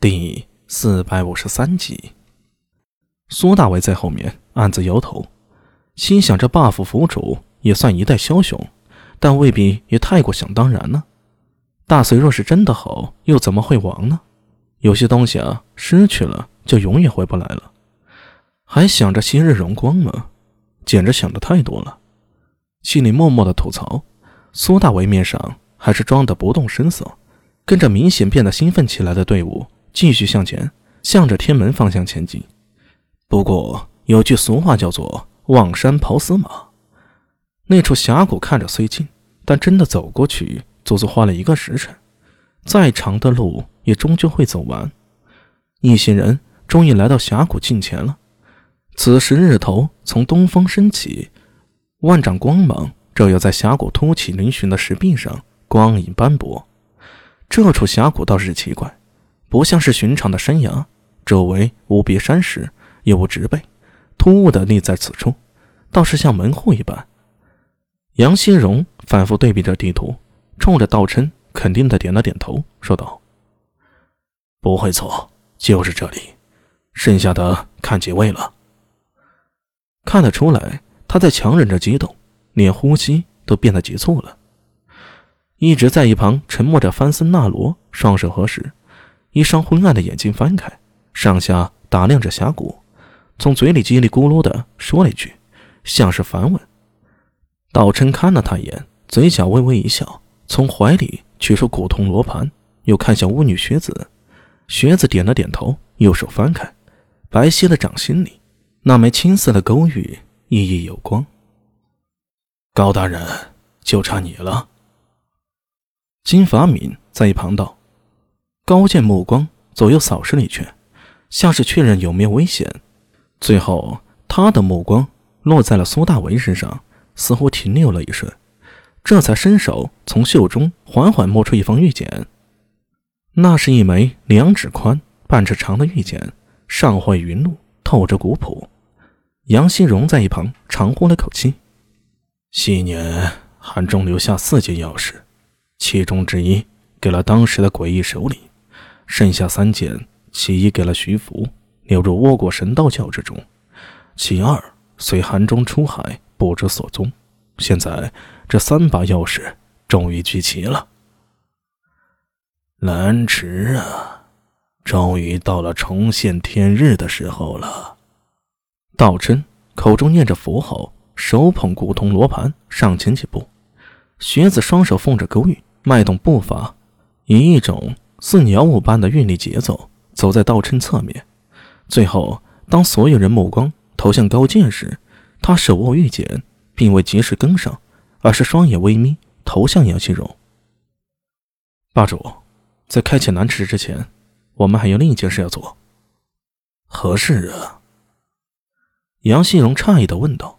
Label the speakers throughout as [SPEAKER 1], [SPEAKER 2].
[SPEAKER 1] 第四百五十三集，苏大伟在后面暗自摇头，心想：这 buff 府主也算一代枭雄，但未必也太过想当然呢。大隋若是真的好，又怎么会亡呢？有些东西啊，失去了就永远回不来了。还想着昔日荣光吗？简直想的太多了，心里默默的吐槽。苏大伟面上还是装的不动声色，跟着明显变得兴奋起来的队伍。继续向前，向着天门方向前进。不过有句俗话叫做“望山跑死马”。那处峡谷看着虽近，但真的走过去，足足花了一个时辰。再长的路也终究会走完。一行人终于来到峡谷近前了。此时日头从东方升起，万丈光芒照耀在峡谷凸起嶙峋的石壁上，光影斑驳。这处峡谷倒是奇怪。不像是寻常的山崖，周围无别山石，也无植被，突兀的立在此处，倒是像门户一般。杨新荣反复对比着地图，冲着道琛肯定的点了点头，说道：“
[SPEAKER 2] 不会错，就是这里。剩下的看几位了。”
[SPEAKER 1] 看得出来，他在强忍着激动，连呼吸都变得急促了。一直在一旁沉默着，范森纳罗双手合十。一双昏暗的眼睛翻开，上下打量着峡谷，从嘴里叽里咕噜的说了一句，像是反问。道琛看了他一眼，嘴角微微一笑，从怀里取出古铜罗盘，又看向巫女学子。学子点了点头，右手翻开，白皙的掌心里，那枚青色的勾玉熠熠有光。
[SPEAKER 2] 高大人，就差你了。
[SPEAKER 1] 金法敏在一旁道。高见目光左右扫视了一圈，像是确认有没有危险。最后，他的目光落在了苏大为身上，似乎停留了一瞬，这才伸手从袖中缓缓摸出一方玉简。那是一枚两指宽、半尺长的玉简，上绘云露，透着古朴。杨新荣在一旁长呼了口气：“
[SPEAKER 2] 昔年韩中留下四件钥匙，其中之一给了当时的诡异首领。”剩下三件，其一给了徐福，流入倭国神道教之中；其二随韩忠出海，不知所踪。现在这三把钥匙终于聚齐了。蓝池啊，终于到了重现天日的时候了。
[SPEAKER 1] 道真口中念着符号，手捧古铜罗盘，上前几步。学子双手奉着勾玉，迈动步伐，以一种。似鸟舞般的韵律节奏，走在道琛侧面。最后，当所有人目光投向高剑时，他手握玉简，并未及时跟上，而是双眼微眯，投向杨希荣。霸主，在开启南池之前，我们还有另一件事要做。
[SPEAKER 2] 何事啊？
[SPEAKER 1] 杨希荣诧异的问道。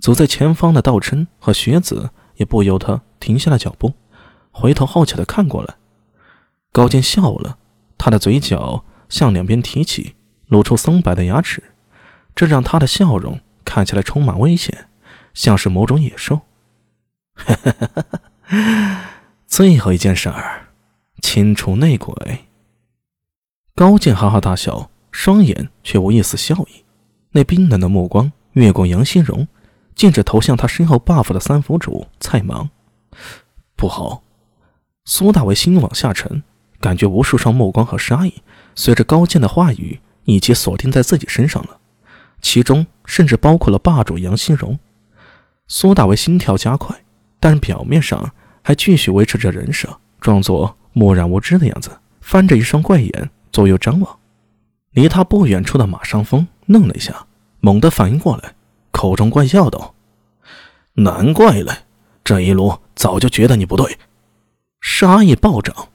[SPEAKER 1] 走在前方的道琛和学子也不由得停下了脚步，回头好奇的看过来。高剑笑了，他的嘴角向两边提起，露出松白的牙齿，这让他的笑容看起来充满危险，像是某种野兽。最后一件事儿，清除内鬼。高剑哈哈大笑，双眼却无一丝笑意，那冰冷的目光越过杨新荣，径直投向他身后 buff 的三府主蔡芒。不好！苏大为心往下沉。感觉无数双目光和杀意随着高剑的话语一起锁定在自己身上了，其中甚至包括了霸主杨新荣。苏大为心跳加快，但表面上还继续维持着人设，装作漠然无知的样子，翻着一双怪眼左右张望。离他不远处的马上风愣了一下，猛地反应过来，口中怪笑道：“
[SPEAKER 2] 难怪嘞，这一路早就觉得你不对。”
[SPEAKER 1] 杀意暴涨。